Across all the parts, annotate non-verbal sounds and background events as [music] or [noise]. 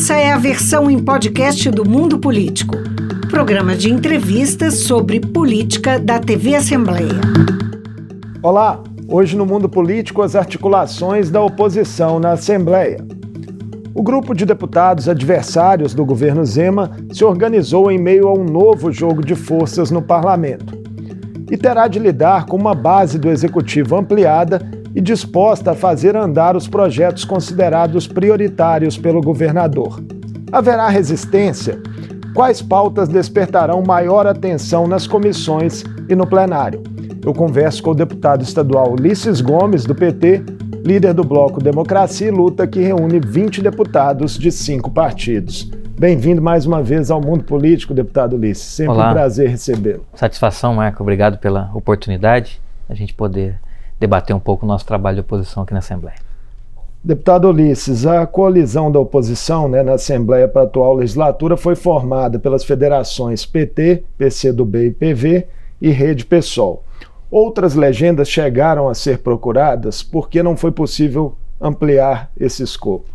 Essa é a versão em podcast do Mundo Político, programa de entrevistas sobre política da TV Assembleia. Olá, hoje no Mundo Político as articulações da oposição na Assembleia. O grupo de deputados adversários do governo Zema se organizou em meio a um novo jogo de forças no parlamento e terá de lidar com uma base do executivo ampliada e disposta a fazer andar os projetos considerados prioritários pelo governador. Haverá resistência? Quais pautas despertarão maior atenção nas comissões e no plenário? Eu converso com o deputado estadual Ulisses Gomes, do PT, líder do bloco Democracia e Luta, que reúne 20 deputados de cinco partidos. Bem-vindo mais uma vez ao Mundo Político, deputado Ulisses. Sempre Olá. um prazer recebê-lo. Satisfação, Marco. Obrigado pela oportunidade a gente poder debater um pouco o nosso trabalho de oposição aqui na Assembleia. Deputado Ulisses, a coalizão da oposição né, na Assembleia para a atual legislatura foi formada pelas federações PT, PCdoB e PV e Rede PSOL. Outras legendas chegaram a ser procuradas porque não foi possível ampliar esse escopo.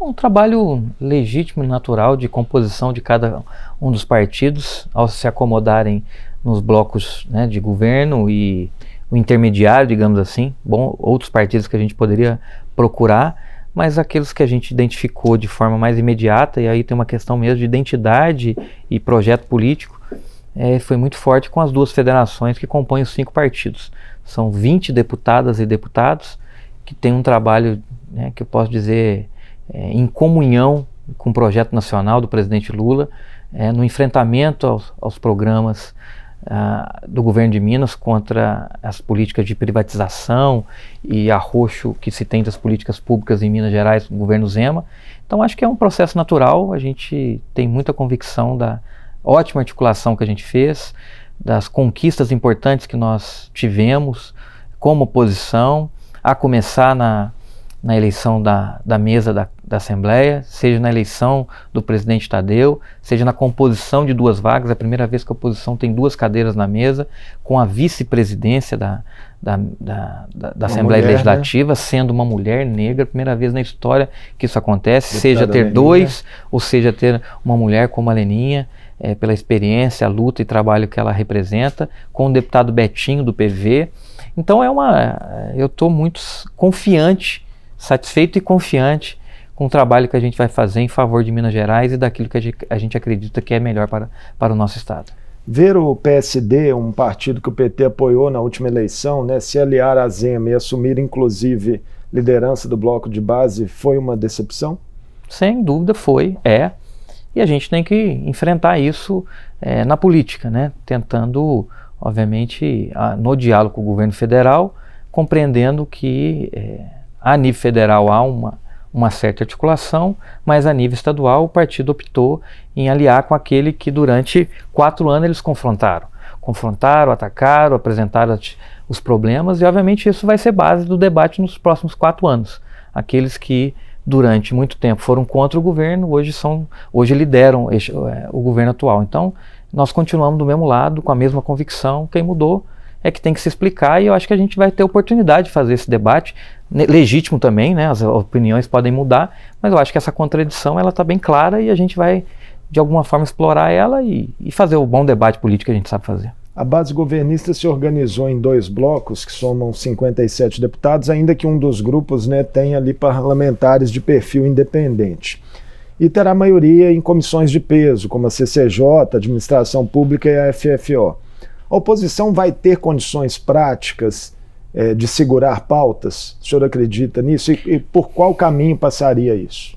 Um trabalho legítimo e natural de composição de cada um dos partidos ao se acomodarem nos blocos né, de governo e o intermediário, digamos assim, bom, outros partidos que a gente poderia procurar, mas aqueles que a gente identificou de forma mais imediata, e aí tem uma questão mesmo de identidade e projeto político, é, foi muito forte com as duas federações que compõem os cinco partidos. São 20 deputadas e deputados que têm um trabalho né, que eu posso dizer é, em comunhão com o projeto nacional do presidente Lula, é, no enfrentamento aos, aos programas uh, do governo de Minas contra as políticas de privatização e arroxo que se tem das políticas públicas em Minas Gerais no governo Zema. Então acho que é um processo natural, a gente tem muita convicção da ótima articulação que a gente fez, das conquistas importantes que nós tivemos como oposição, a começar na na eleição da, da mesa da, da Assembleia, seja na eleição do presidente Tadeu, seja na composição de duas vagas, é a primeira vez que a oposição tem duas cadeiras na mesa, com a vice-presidência da, da, da, da Assembleia mulher, né? Legislativa né? sendo uma mulher negra, primeira vez na história que isso acontece, Deputada seja ter Leninha. dois, ou seja ter uma mulher como a Leninha, é, pela experiência, a luta e trabalho que ela representa, com o deputado Betinho do PV. Então é uma, eu estou muito confiante satisfeito e confiante com o trabalho que a gente vai fazer em favor de Minas Gerais e daquilo que a gente acredita que é melhor para, para o nosso Estado. Ver o PSD, um partido que o PT apoiou na última eleição, né, se aliar à Zema e assumir inclusive liderança do bloco de base, foi uma decepção? Sem dúvida foi, é. E a gente tem que enfrentar isso é, na política, né? tentando, obviamente, a, no diálogo com o governo federal, compreendendo que é, a nível federal há uma, uma certa articulação, mas a nível estadual o partido optou em aliar com aquele que durante quatro anos eles confrontaram. Confrontaram, atacaram, apresentaram os problemas e, obviamente, isso vai ser base do debate nos próximos quatro anos. Aqueles que durante muito tempo foram contra o governo, hoje são, hoje lideram este, é, o governo atual. Então, nós continuamos do mesmo lado, com a mesma convicção. Quem mudou é que tem que se explicar e eu acho que a gente vai ter oportunidade de fazer esse debate legítimo também, né? As opiniões podem mudar, mas eu acho que essa contradição ela está bem clara e a gente vai de alguma forma explorar ela e, e fazer o bom debate político que a gente sabe fazer. A base governista se organizou em dois blocos, que somam 57 deputados, ainda que um dos grupos né, tenha ali parlamentares de perfil independente. E terá maioria em comissões de peso, como a CCJ, Administração Pública e a FFO. A oposição vai ter condições práticas é, de segurar pautas? O senhor acredita nisso? E, e por qual caminho passaria isso?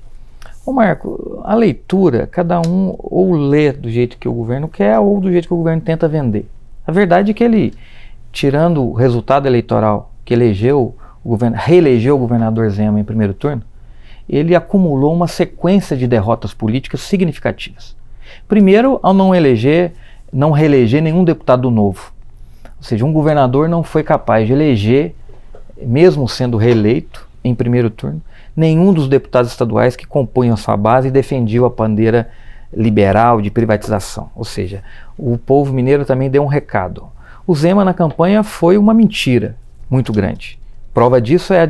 Ô Marco, a leitura, cada um ou lê do jeito que o governo quer ou do jeito que o governo tenta vender. A verdade é que ele, tirando o resultado eleitoral que elegeu o governo, reelegeu o governador Zema em primeiro turno, ele acumulou uma sequência de derrotas políticas significativas. Primeiro, ao não eleger não reeleger nenhum deputado novo. Ou seja, um governador não foi capaz de eleger, mesmo sendo reeleito em primeiro turno, nenhum dos deputados estaduais que compunham a sua base e defendiam a bandeira liberal de privatização. Ou seja, o povo mineiro também deu um recado. O Zema na campanha foi uma mentira muito grande. Prova disso é a,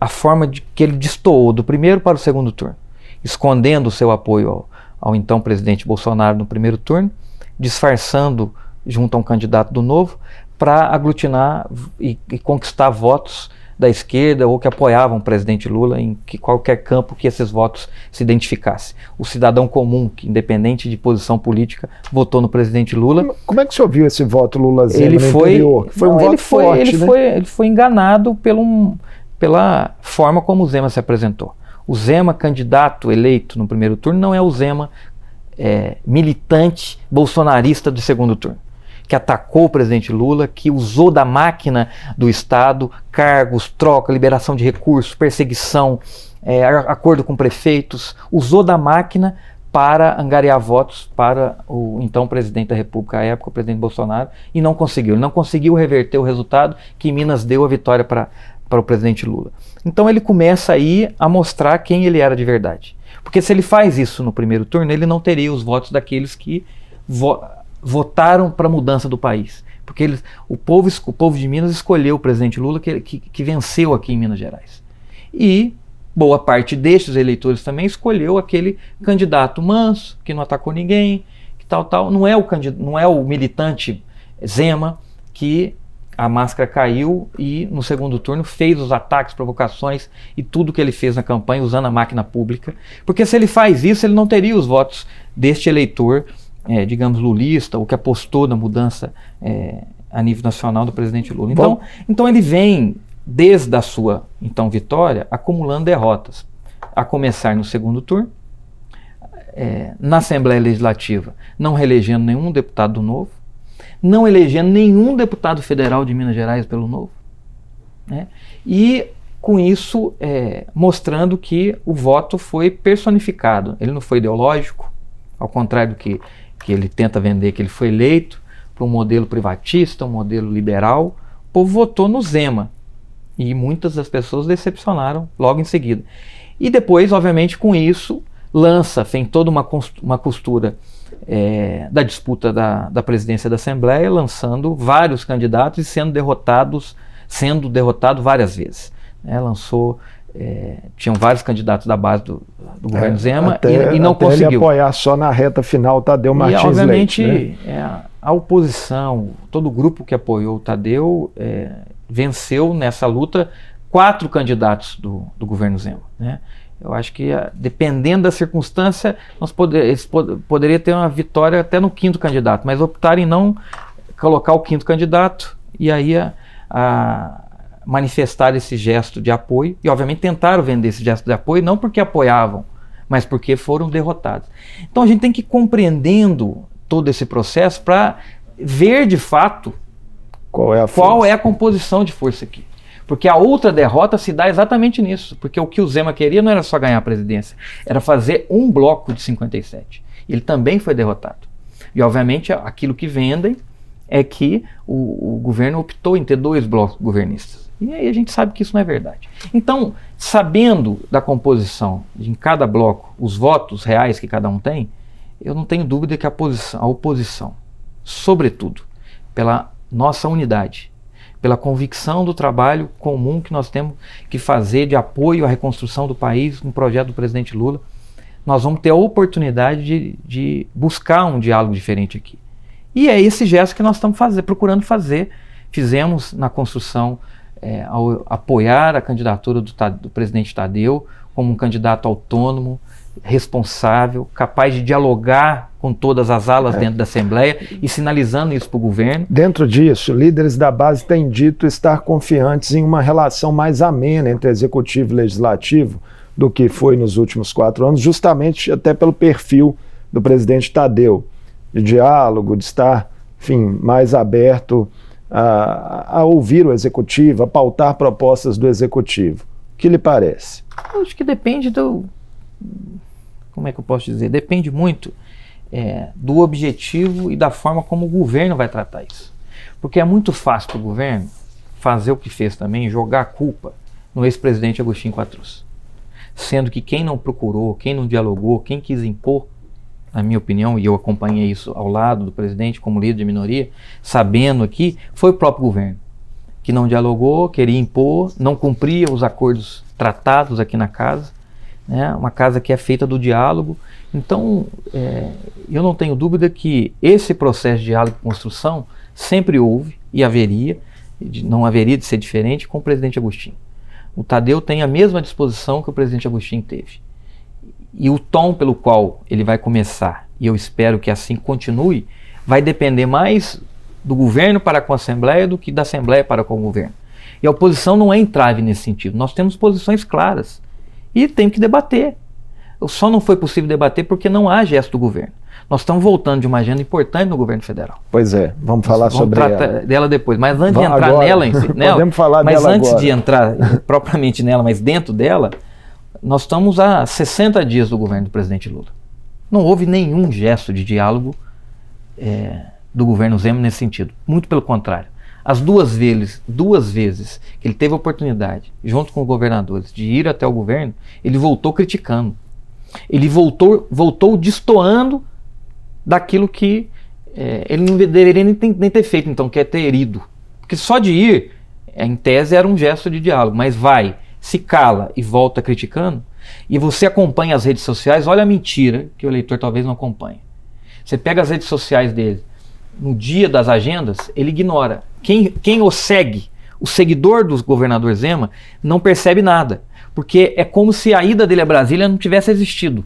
a forma de que ele destoou do primeiro para o segundo turno. escondendo o seu apoio ao, ao então presidente Bolsonaro no primeiro turno, disfarçando junto a um candidato do Novo, para aglutinar e, e, conquistar votos da esquerda ou que apoiavam o presidente Lula em que, qualquer campo que esses votos se identificassem. O cidadão comum, que independente de posição política, votou no presidente Lula. Como é que o senhor viu esse voto Lula Zema ele foi, interior? Foi não, um ele voto foi, forte, ele né? Foi, ele foi enganado pelo, pela forma como o Zema se apresentou. O Zema, candidato eleito no primeiro turno, não é o Zema é, militante bolsonarista do segundo turno que atacou o presidente Lula, que usou da máquina do Estado, cargos, troca, liberação de recursos, perseguição, é, acordo com prefeitos, usou da máquina para angariar votos para o então presidente da República, à época, o presidente Bolsonaro, e não conseguiu. Ele não conseguiu reverter o resultado que Minas deu a vitória para, para o presidente Lula. Então ele começa aí a mostrar quem ele era de verdade. Porque se ele faz isso no primeiro turno, ele não teria os votos daqueles que vo votaram para a mudança do país. Porque eles, o, povo, o povo de Minas escolheu o presidente Lula que, que, que venceu aqui em Minas Gerais. E boa parte destes eleitores também escolheu aquele candidato manso, que não atacou ninguém, que tal, tal. Não é o, não é o militante Zema que a máscara caiu e no segundo turno fez os ataques, provocações e tudo que ele fez na campanha usando a máquina pública. Porque se ele faz isso, ele não teria os votos deste eleitor é, digamos, lulista, ou que apostou na mudança é, a nível nacional do presidente Lula. Então, então ele vem, desde a sua então vitória, acumulando derrotas. A começar no segundo turno, é, na Assembleia Legislativa, não reelegendo nenhum deputado do Novo, não elegendo nenhum deputado federal de Minas Gerais pelo Novo. Né? E com isso é, mostrando que o voto foi personificado, ele não foi ideológico, ao contrário do que que ele tenta vender que ele foi eleito para um modelo privatista, um modelo liberal, o povo votou no Zema. E muitas das pessoas decepcionaram logo em seguida. E depois, obviamente, com isso, lança, tem toda uma, uma costura é, da disputa da, da presidência da Assembleia, lançando vários candidatos e sendo derrotados, sendo derrotado várias vezes. É, lançou é, tinham vários candidatos da base do, do governo é, Zema até, e, e, não até conseguiu. Ele apoiar só na reta final Tadeu Martins e, obviamente, Leite, né? é, a oposição, todo o grupo que apoiou o Tadeu é, venceu nessa luta quatro candidatos do, do governo Zema. Né? Eu acho que, dependendo da circunstância, nós poder, eles pod poderia ter uma vitória até no quinto candidato, mas optaram em não colocar o quinto candidato e aí a, a manifestar esse gesto de apoio e, obviamente, tentaram vender esse gesto de apoio não porque apoiavam, mas porque foram derrotados. Então a gente tem que ir compreendendo todo esse processo para ver de fato qual é, a qual é a composição de força aqui. Porque a outra derrota se dá exatamente nisso. Porque o que o Zema queria não era só ganhar a presidência, era fazer um bloco de 57. Ele também foi derrotado. E, obviamente, aquilo que vendem é que o, o governo optou em ter dois blocos governistas. E aí a gente sabe que isso não é verdade. Então, sabendo da composição em cada bloco, os votos reais que cada um tem, eu não tenho dúvida que a, posição, a oposição, sobretudo pela nossa unidade, pela convicção do trabalho comum que nós temos que fazer de apoio à reconstrução do país, no projeto do presidente Lula, nós vamos ter a oportunidade de, de buscar um diálogo diferente aqui. E é esse gesto que nós estamos fazer, procurando fazer. Fizemos na construção é, ao apoiar a candidatura do, do presidente Tadeu como um candidato autônomo, responsável, capaz de dialogar com todas as alas é. dentro da Assembleia e sinalizando isso para o governo. Dentro disso, líderes da base têm dito estar confiantes em uma relação mais amena entre executivo e legislativo do que foi nos últimos quatro anos, justamente até pelo perfil do presidente Tadeu, de diálogo, de estar, enfim, mais aberto a, a ouvir o executivo, a pautar propostas do executivo. O que lhe parece? Eu acho que depende do. Como é que eu posso dizer? Depende muito é, do objetivo e da forma como o governo vai tratar isso. Porque é muito fácil para o governo fazer o que fez também, jogar a culpa no ex-presidente Agostinho Quatrus. Sendo que quem não procurou, quem não dialogou, quem quis impor na minha opinião, e eu acompanhei isso ao lado do presidente como líder de minoria, sabendo aqui, foi o próprio governo, que não dialogou, queria impor, não cumpria os acordos tratados aqui na casa, né? uma casa que é feita do diálogo. Então, é, eu não tenho dúvida que esse processo de diálogo e construção sempre houve e haveria, não haveria de ser diferente com o presidente Agostinho. O Tadeu tem a mesma disposição que o presidente Agostinho teve. E o tom pelo qual ele vai começar, e eu espero que assim continue, vai depender mais do governo para com a Assembleia do que da Assembleia para com o governo. E a oposição não é entrave nesse sentido. Nós temos posições claras e tem que debater. Só não foi possível debater porque não há gesto do governo. Nós estamos voltando de uma agenda importante no governo federal. Pois é, vamos falar vamos sobre ela. dela depois. Mas antes vamos, de entrar agora, nela, em si, [laughs] nela, podemos falar mas dela antes agora. de entrar [laughs] propriamente nela, mas dentro dela, nós estamos há 60 dias do governo do presidente Lula. Não houve nenhum gesto de diálogo é, do governo Zema nesse sentido. Muito pelo contrário. As duas vezes, duas vezes que ele teve a oportunidade, junto com os governadores, de ir até o governo, ele voltou criticando. Ele voltou, voltou destoando daquilo que é, ele não deveria nem, nem, ter feito, então, que é ter ido. Porque só de ir, em tese, era um gesto de diálogo, mas vai, se cala e volta criticando, e você acompanha as redes sociais, olha a mentira que o eleitor talvez não acompanhe. Você pega as redes sociais dele, no dia das agendas, ele ignora. Quem, quem o segue, o seguidor do governador Zema, não percebe nada. Porque é como se a ida dele a Brasília não tivesse existido.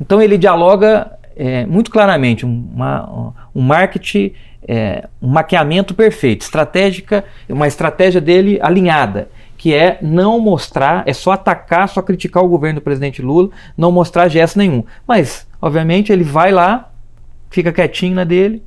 Então ele dialoga é, muito claramente uma, um marketing, é, um maquiamento perfeito, estratégica, uma estratégia dele alinhada, que é não mostrar, é só atacar, só criticar o governo do presidente Lula, não mostrar gesto nenhum. Mas, obviamente, ele vai lá, fica quietinho na dele,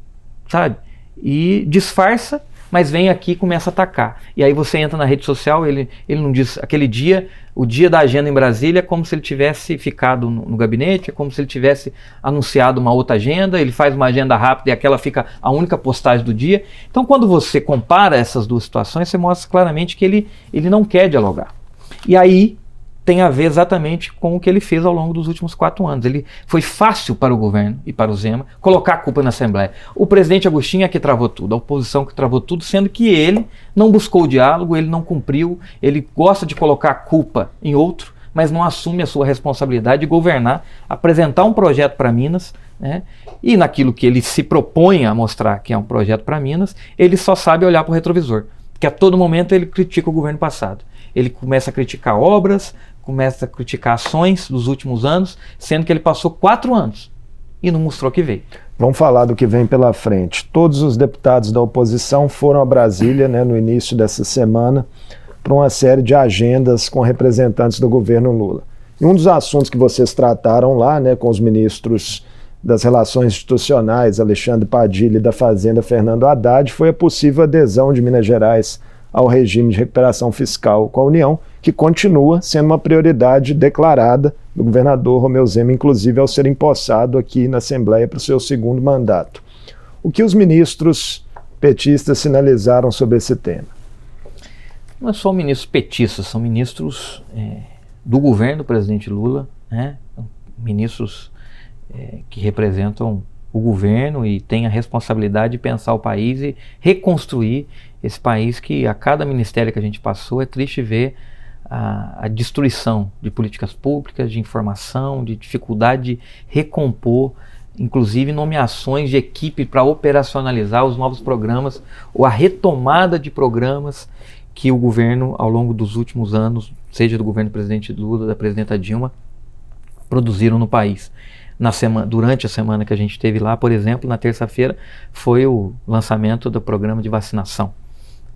sabe? E disfarça, mas vem aqui e começa a atacar. E aí você entra na rede social, ele, ele não diz aquele dia, o dia da agenda em Brasília, é como se ele tivesse ficado no, no, gabinete, é como se ele tivesse anunciado uma outra agenda, ele faz uma agenda rápida e aquela fica a única postagem do dia. Então, quando você compara essas duas situações, você mostra claramente que ele, ele não quer dialogar. E aí tem a ver exatamente com o que ele fez ao longo dos últimos quatro anos. Ele foi fácil para o governo e para o Zema colocar a culpa na Assembleia. O presidente Agostinho é que travou tudo, a oposição que travou tudo, sendo que ele não buscou o diálogo, ele não cumpriu, ele gosta de colocar a culpa em outro, mas não assume a sua responsabilidade de governar, apresentar um projeto para Minas, né? e naquilo que ele se propõe a mostrar que é um projeto para Minas, ele só sabe olhar para o retrovisor, que a todo momento ele critica o governo passado ele começa a criticar obras, começa a criticar ações dos últimos anos, sendo que ele passou quatro anos e não mostrou que veio. Vamos falar do que vem pela frente. Todos os deputados da oposição foram a Brasília né, no início dessa semana para uma série de agendas com representantes do governo Lula. E um dos assuntos que vocês trataram lá né, com os ministros das Relações Institucionais, Alexandre Padilha, e da Fazenda, Fernando Haddad, foi a possível adesão de Minas Gerais ao regime de recuperação fiscal com a União, que continua sendo uma prioridade declarada do governador Romeu Zema, inclusive ao ser empossado aqui na Assembleia para o seu segundo mandato. O que os ministros petistas sinalizaram sobre esse tema? Não é só ministros petistas, são ministros é, do governo do presidente Lula, né? ministros é, que representam o governo e têm a responsabilidade de pensar o país e reconstruir esse país que a cada ministério que a gente passou é triste ver a, a destruição de políticas públicas, de informação, de dificuldade de recompor, inclusive nomeações de equipe para operacionalizar os novos programas ou a retomada de programas que o governo, ao longo dos últimos anos, seja do governo do presidente Lula, da presidenta Dilma, produziram no país. Na semana, durante a semana que a gente teve lá, por exemplo, na terça-feira, foi o lançamento do programa de vacinação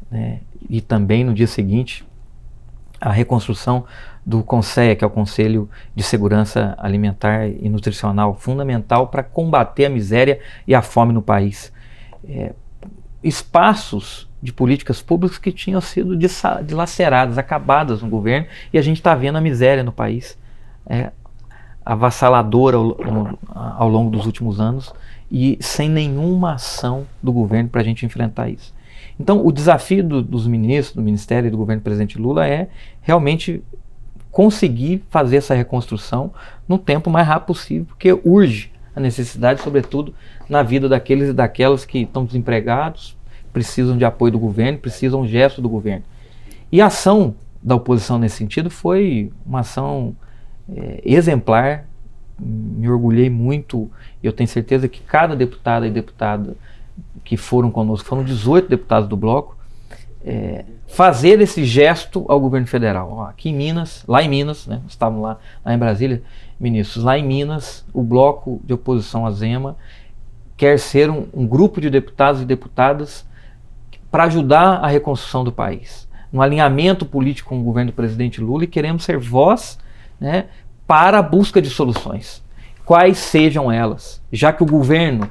né, e também no dia seguinte a reconstrução do CONSEA, que é o Conselho de Segurança Alimentar e Nutricional, fundamental para combater a miséria e a fome no país. É, espaços de políticas públicas que tinham sido dilaceradas, acabadas no governo, e a gente está vendo a miséria no país é, avassaladora ao, ao longo dos últimos anos e sem nenhuma ação do governo para a gente enfrentar isso. Então, o desafio do, dos ministros, do Ministério e do governo do presidente Lula é realmente conseguir fazer essa reconstrução no tempo mais rápido possível, porque urge a necessidade, sobretudo, na vida daqueles e daquelas que estão desempregados, precisam de apoio do governo, precisam de gesto do governo. E a ação da oposição nesse sentido foi uma ação é, exemplar. Me orgulhei muito. Eu tenho certeza que cada deputada e deputada que foram conosco, foram 18 deputados do bloco, é, fazer esse gesto ao governo federal. Aqui em Minas, lá em Minas, né, estavam lá, lá em Brasília, ministros, lá em Minas, o bloco de oposição à Zema quer ser um, um grupo de deputados e deputadas para ajudar a reconstrução do país. No alinhamento político com o governo do presidente Lula e queremos ser voz né, para a busca de soluções. Quais sejam elas, já que o governo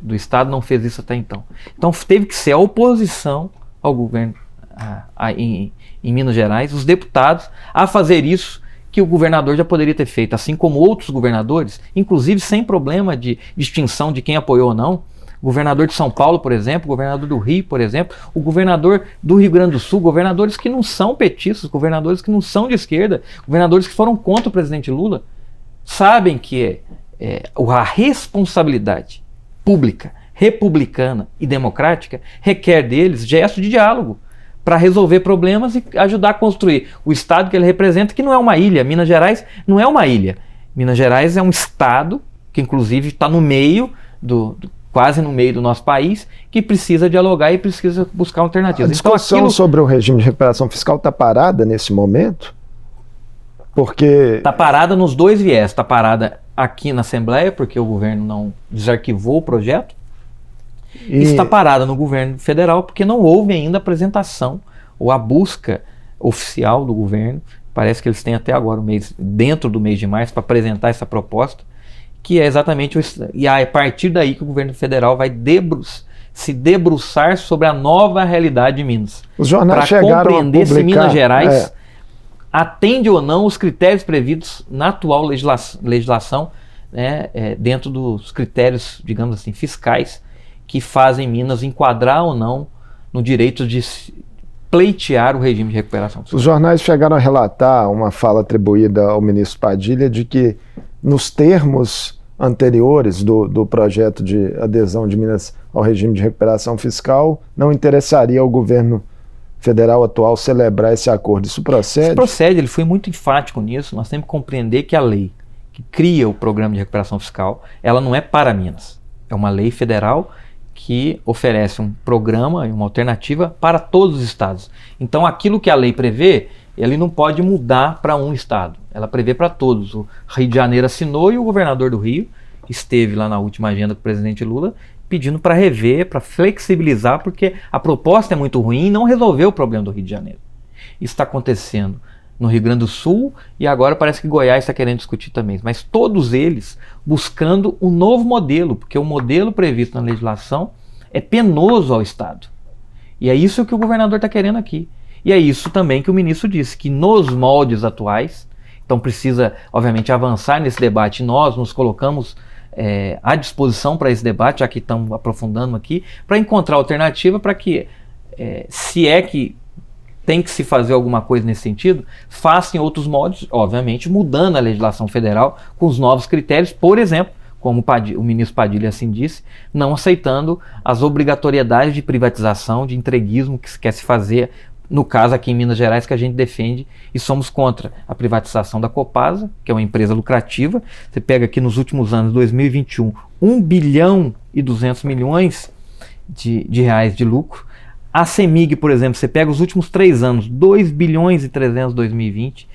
do Estado não fez isso até então. Então teve que ser a oposição ao governo a, a, em, em Minas Gerais, os deputados, a fazer isso que o governador já poderia ter feito, assim como outros governadores, inclusive sem problema de distinção de quem apoiou ou não. Governador de São Paulo, por exemplo, governador do Rio, por exemplo, o governador do Rio Grande do Sul, governadores que não são petistas, governadores que não são de esquerda, governadores que foram contra o presidente Lula, sabem que é, é a responsabilidade pública, republicana e democrática requer deles gesto de diálogo para resolver problemas e ajudar a construir o Estado que ele representa, que não é uma ilha. Minas Gerais não é uma ilha. Minas Gerais é um Estado que, inclusive, está no meio do, do quase no meio do nosso país, que precisa dialogar e precisa buscar alternativas. A então, discussão então, aquilo... sobre o regime de recuperação fiscal está parada nesse momento? Porque. Está parada nos dois viés. Está parada aqui na Assembleia, porque o governo não desarquivou o projeto, e... está parada no governo federal porque não houve ainda apresentação ou a busca oficial do governo. Parece que eles têm até agora o mês, dentro do mês de março, para apresentar essa proposta, que é exatamente o. E é a partir daí que o governo federal vai debruçar se debruçar sobre a nova realidade de Minas. Os jornais para compreender se Minas Gerais é. Atende ou não os critérios previstos na atual legislação, legislação né, é, dentro dos critérios, digamos assim, fiscais que fazem Minas enquadrar ou não no direito de pleitear o regime de recuperação. Os jornais chegaram a relatar uma fala atribuída ao ministro Padilha de que, nos termos anteriores do, do projeto de adesão de Minas ao regime de recuperação fiscal, não interessaria ao governo federal atual celebrar esse acordo. Isso procede? Isso procede, ele foi muito enfático nisso. Nós temos que compreender que a lei que cria o programa de recuperação fiscal, ela não é para Minas. É uma lei federal que oferece um programa e uma alternativa para todos os estados. Então, aquilo que a lei prevê, ele não pode mudar para um estado. Ela prevê para todos. O Rio de Janeiro assinou e o governador do Rio esteve lá na última agenda com o presidente Lula pedindo para rever, para flexibilizar, porque a proposta é muito ruim e não resolveu o problema do Rio de Janeiro. Isso está acontecendo no Rio Grande do Sul e agora parece que Goiás está querendo discutir também. Mas todos eles buscando um novo modelo, porque o modelo previsto na legislação é penoso ao Estado. E é isso que o governador está querendo aqui. E é isso também que o ministro disse, que nos moldes atuais, então precisa, obviamente, avançar nesse debate. Nós nos colocamos é, à disposição para esse debate, já que estamos aprofundando aqui, para encontrar alternativa para que, é, se é que tem que se fazer alguma coisa nesse sentido, faça em outros modos, obviamente, mudando a legislação federal com os novos critérios, por exemplo, como o ministro Padilha assim disse, não aceitando as obrigatoriedades de privatização, de entreguismo que se quer se fazer, no caso aqui em Minas Gerais, que a gente defende e somos contra a privatização da Copasa, que é uma empresa lucrativa. Você pega aqui nos últimos anos, 2021, 1 bilhão e 200 milhões de, de reais de lucro. A CEMIG, por exemplo, você pega os últimos três anos, 2 bilhões e 300 em 2020,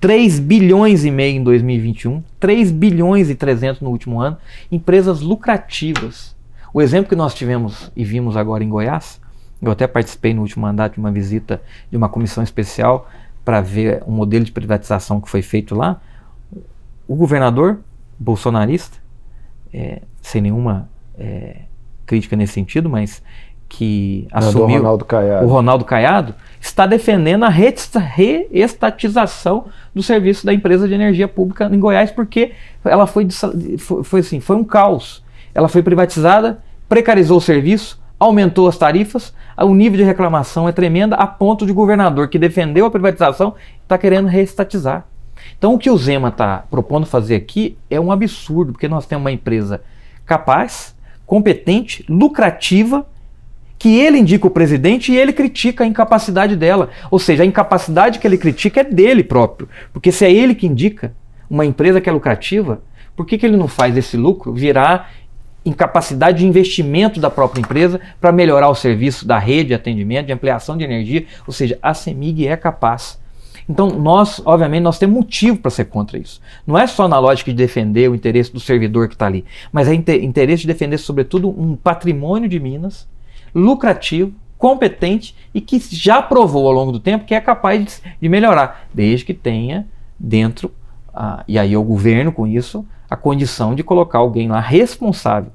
3 bilhões e meio em 2021, 3 bilhões e 300 no último ano, empresas lucrativas. O exemplo que nós tivemos e vimos agora em Goiás, eu até participei no último mandato de uma visita de uma comissão especial para ver um modelo de privatização que foi feito lá. O governador bolsonarista, é, sem nenhuma é, crítica nesse sentido, mas que assumiu Ronaldo o Ronaldo Caiado, está defendendo a reestatização do serviço da empresa de energia pública em Goiás, porque ela foi, foi, assim, foi um caos. Ela foi privatizada, precarizou o serviço, aumentou as tarifas, o nível de reclamação é tremenda, a ponto de governador que defendeu a privatização está querendo reestatizar. Então o que o Zema está propondo fazer aqui é um absurdo, porque nós temos uma empresa capaz, competente, lucrativa, que ele indica o presidente e ele critica a incapacidade dela. Ou seja, a incapacidade que ele critica é dele próprio. Porque se é ele que indica, uma empresa que é lucrativa, por que, que ele não faz esse lucro virar em capacidade de investimento da própria empresa para melhorar o serviço da rede de atendimento, de ampliação de energia? Ou seja, a CEMIG é capaz. Então, nós, obviamente, nós temos motivo para ser contra isso. Não é só na lógica de defender o interesse do servidor que está ali, mas é interesse de defender, sobretudo, um patrimônio de Minas lucrativo, competente e que já provou ao longo do tempo que é capaz de, de melhorar, desde que tenha dentro, ah, e aí o governo com isso, a condição de colocar alguém lá responsável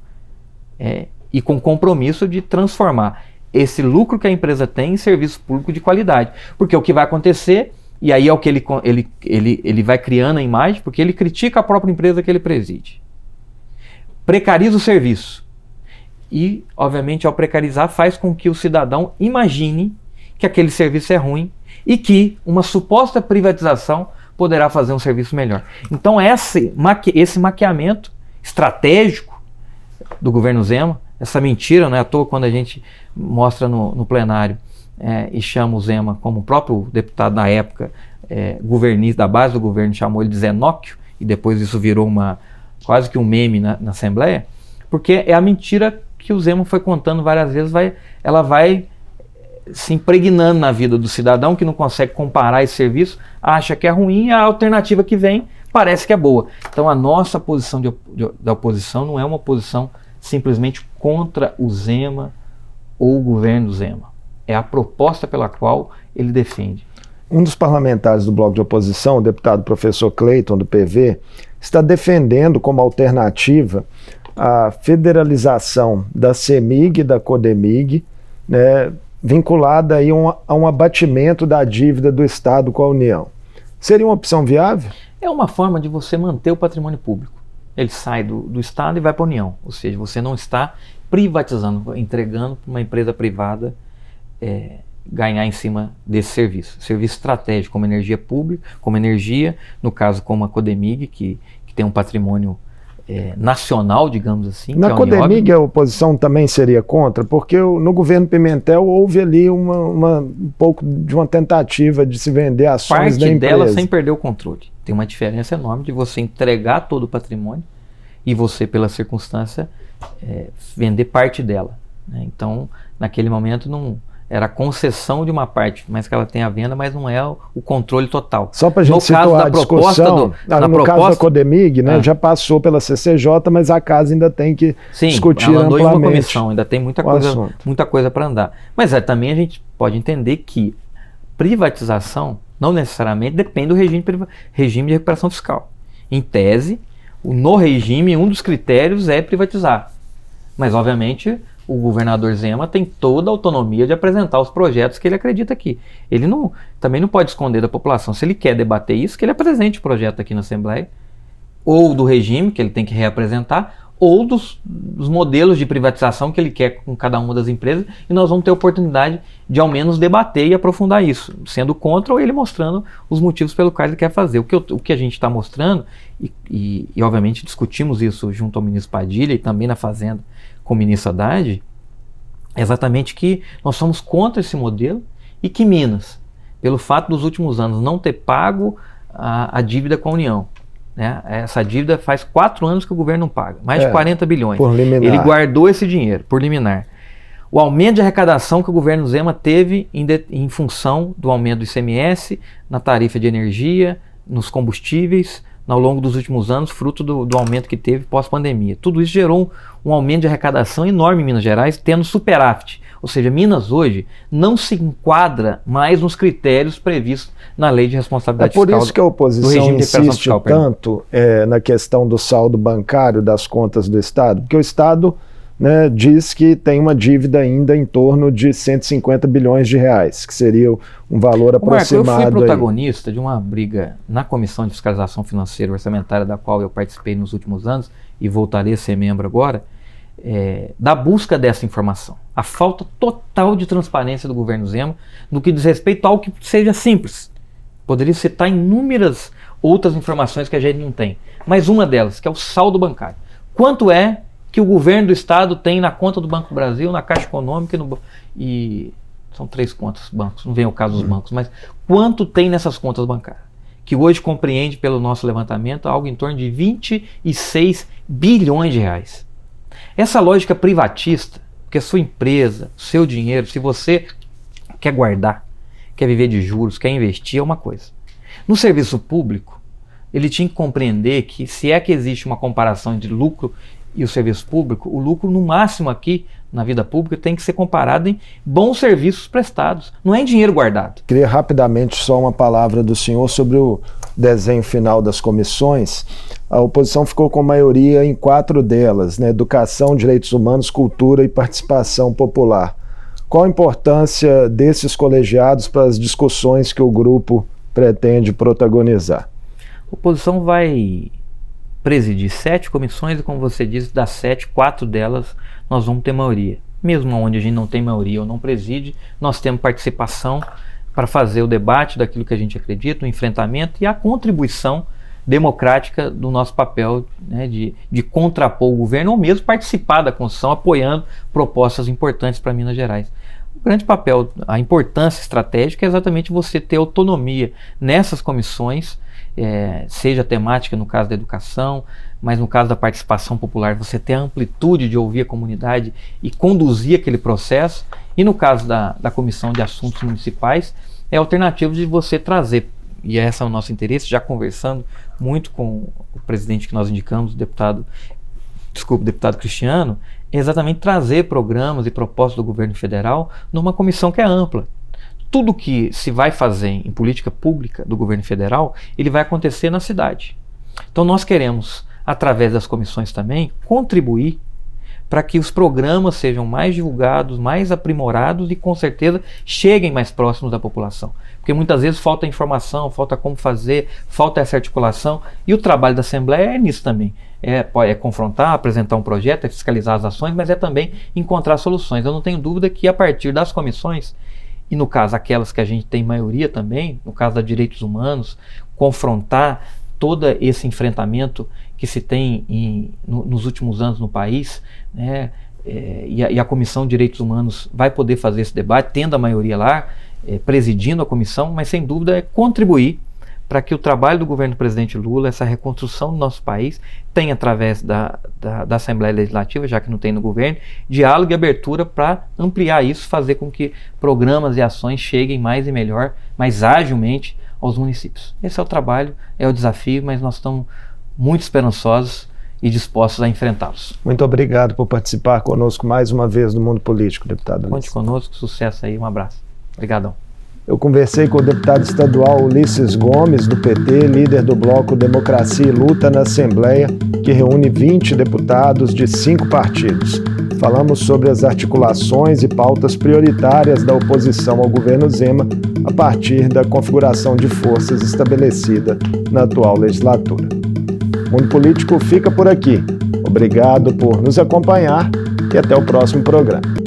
é, e com compromisso de transformar esse lucro que a empresa tem em serviço público de qualidade. Porque o que vai acontecer, e aí é o que ele, ele, ele, ele vai criando a imagem, porque ele critica a própria empresa que ele preside. Precariza o serviço. E, obviamente, ao precarizar, faz com que o cidadão imagine que aquele serviço é ruim e que uma suposta privatização poderá fazer um serviço melhor. Então, esse, esse maquiamento estratégico do governo Zema, essa mentira, não é à toa quando a gente mostra no, no plenário é, e chama o Zema, como o próprio deputado na época, é, governista da base do governo, chamou ele de Zenóquio, e depois isso virou uma quase que um meme na, na Assembleia, porque é a mentira que o Zema foi contando várias vezes, vai, ela vai se impregnando na vida do cidadão que não consegue comparar esse serviço, acha que é ruim, a alternativa que vem parece que é boa. Então a nossa posição de, de, da oposição não é uma posição simplesmente contra o Zema ou o governo Zema. É a proposta pela qual ele defende. Um dos parlamentares do bloco de oposição, o deputado professor Cleiton, do PV, está defendendo como alternativa a federalização da CEMIG e da CODEMIG, né, vinculada aí um, a um abatimento da dívida do Estado com a União. Seria uma opção viável? É uma forma de você manter o patrimônio público. Ele sai do, do Estado e vai para a União. Ou seja, você não está privatizando, entregando para uma empresa privada é, ganhar em cima desse serviço. Serviço estratégico, como energia pública, como energia, no caso como a Codemig, que, que tem um patrimônio é, nacional, digamos assim. Na é Codemig a oposição também seria contra, porque no governo Pimentel houve ali uma, uma, um pouco de uma tentativa de se vender ações Parte da empresa. dela sem perder o controle. Tem uma diferença enorme de você entregar todo o patrimônio e você, pela circunstância, é, vender parte dela. Né? Então, naquele momento, não era a concessão de uma parte, mas que ela tem a venda, mas não é o, controle total. Só para a gente no situar caso da a discussão, do, ah, no proposta, caso da Codemig, né, ah. já passou pela CCJ, mas a casa ainda tem que Sim, discutir ela andou amplamente. Em uma comissão, ainda tem muita coisa, muita coisa para andar. Mas é, também a gente pode entender que privatização não necessariamente depende do regime, regime de recuperação fiscal. Em tese, no regime, um dos critérios é privatizar. Mas, obviamente, o governador Zema tem toda a autonomia de apresentar os projetos que ele acredita aqui. Ele não, também não pode esconder da população. Se ele quer debater isso, que ele apresente o projeto aqui na Assembleia, ou do regime, que ele tem que reapresentar, ou dos, dos, modelos de privatização que ele quer com cada uma das empresas, e nós vamos ter oportunidade de ao menos debater e aprofundar isso, sendo contra ou ele mostrando os motivos pelo quais ele quer fazer. O que, eu, o que a gente está mostrando, e, e, e obviamente discutimos isso junto ao ministro Padilha e também na Fazenda, com o ministro Haddad, é exatamente que nós somos contra esse modelo e que Minas, pelo fato dos últimos anos não ter pago a, a dívida com a União, né? essa dívida faz quatro anos que o governo não paga, mais é, de 40 bilhões. Ele guardou esse dinheiro por liminar. O aumento de arrecadação que o governo Zema teve em, de, em função do aumento do ICMS, na tarifa de energia, nos combustíveis, ao longo dos últimos anos, fruto do, do aumento que teve pós-pandemia. Tudo isso gerou um, um, aumento de arrecadação enorme em Minas Gerais, tendo superávit. Ou seja, Minas hoje não se enquadra mais nos critérios previstos na lei de responsabilidade fiscal. É por isso que a oposição insiste fiscal, tanto é, na questão do saldo bancário das contas do Estado, porque o Estado né, diz que tem uma dívida ainda em torno de 150 bilhões de reais, que seria um valor aproximado. Marco, eu fui protagonista aí. de uma briga na Comissão de Fiscalização Financeira e Orçamentária, da qual eu participei nos últimos anos e voltarei a ser membro agora, é, da busca dessa informação. A falta total de transparência do governo Zema no que diz respeito ao que seja simples. Poderia citar inúmeras outras informações que a gente não tem, mas uma delas, que é o saldo bancário. Quanto é que o governo do estado tem na conta do Banco Brasil, na Caixa Econômica e, no, e são três contas bancos, não vem o caso dos bancos, mas quanto tem nessas contas bancárias? que hoje compreende, pelo nosso levantamento, algo em torno de 26 bilhões de reais. Essa lógica privatista, que a sua empresa, seu dinheiro, se você quer guardar, quer viver de juros, quer investir, é uma coisa. No serviço público, ele tinha que compreender que se é que existe uma comparação entre lucro e o serviço público, o lucro no máximo aqui na vida pública tem que ser comparado em bons serviços prestados, não é em dinheiro guardado. Queria rapidamente só uma palavra do senhor sobre o desenho final das comissões. A oposição ficou com maioria em quatro delas, né? Educação, Direitos Humanos, Cultura e Participação Popular. Qual a importância desses colegiados para as discussões que o grupo pretende protagonizar? A oposição vai presidir sete comissões e, como você disse, das sete, quatro delas nós vamos ter maioria. Mesmo onde a gente não tem maioria ou não preside, nós temos participação para fazer o debate daquilo que a gente acredita, o enfrentamento e a contribuição democrática do nosso papel né, de, de contrapor o governo ou mesmo participar da construção, apoiando propostas importantes para Minas Gerais. O grande papel, a importância estratégica é exatamente você ter autonomia nessas comissões é, seja temática no caso da educação, mas no caso da participação popular, você ter a amplitude de ouvir a comunidade e conduzir aquele processo, e no caso da, da comissão de assuntos municipais, é alternativo de você trazer, e esse é o nosso interesse, já conversando muito com o presidente que nós indicamos, o deputado, desculpa, o deputado Cristiano, é exatamente trazer programas e propostas do governo federal numa comissão que é ampla, tudo que se vai fazer em política pública do governo federal, ele vai acontecer na cidade. Então nós queremos, através das comissões também, contribuir para que os programas sejam mais divulgados, mais aprimorados e com certeza cheguem mais próximos da população. Porque muitas vezes falta informação, falta como fazer, falta essa articulação e o trabalho da Assembleia é nisso também. É, é confrontar, apresentar um projeto, é fiscalizar as ações, mas é também encontrar soluções. Eu não tenho dúvida que a partir das comissões e no caso aquelas que a gente tem maioria também, no caso da direitos humanos, confrontar todo esse enfrentamento que se tem em, no, nos últimos anos no país, né, é, e, a, e, a, Comissão de Direitos Humanos vai poder fazer esse debate, tendo a maioria lá, é, presidindo a comissão, mas sem dúvida é contribuir para que o trabalho do governo do presidente Lula, essa reconstrução do nosso país, tenha através da, da, da, Assembleia Legislativa, já que não tem no governo, diálogo e abertura para ampliar isso, fazer com que programas e ações cheguem mais e melhor, mais agilmente aos municípios. Esse é o trabalho, é o desafio, mas nós estamos muito esperançosos e dispostos a enfrentá-los. Muito obrigado por participar conosco mais uma vez no Mundo Político, deputado. Conte conosco, sucesso aí, um abraço. Obrigadão. Eu conversei com o deputado estadual Ulisses Gomes, do PT, líder do bloco Democracia e Luta na Assembleia, que reúne 20 deputados de cinco partidos. Falamos sobre as articulações e pautas prioritárias da oposição ao governo Zema a partir da configuração de forças estabelecida na atual legislatura. O Mundo Político fica por aqui. Obrigado por nos acompanhar e até o próximo programa.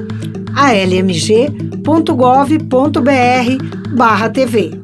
almg.gov.br/tv.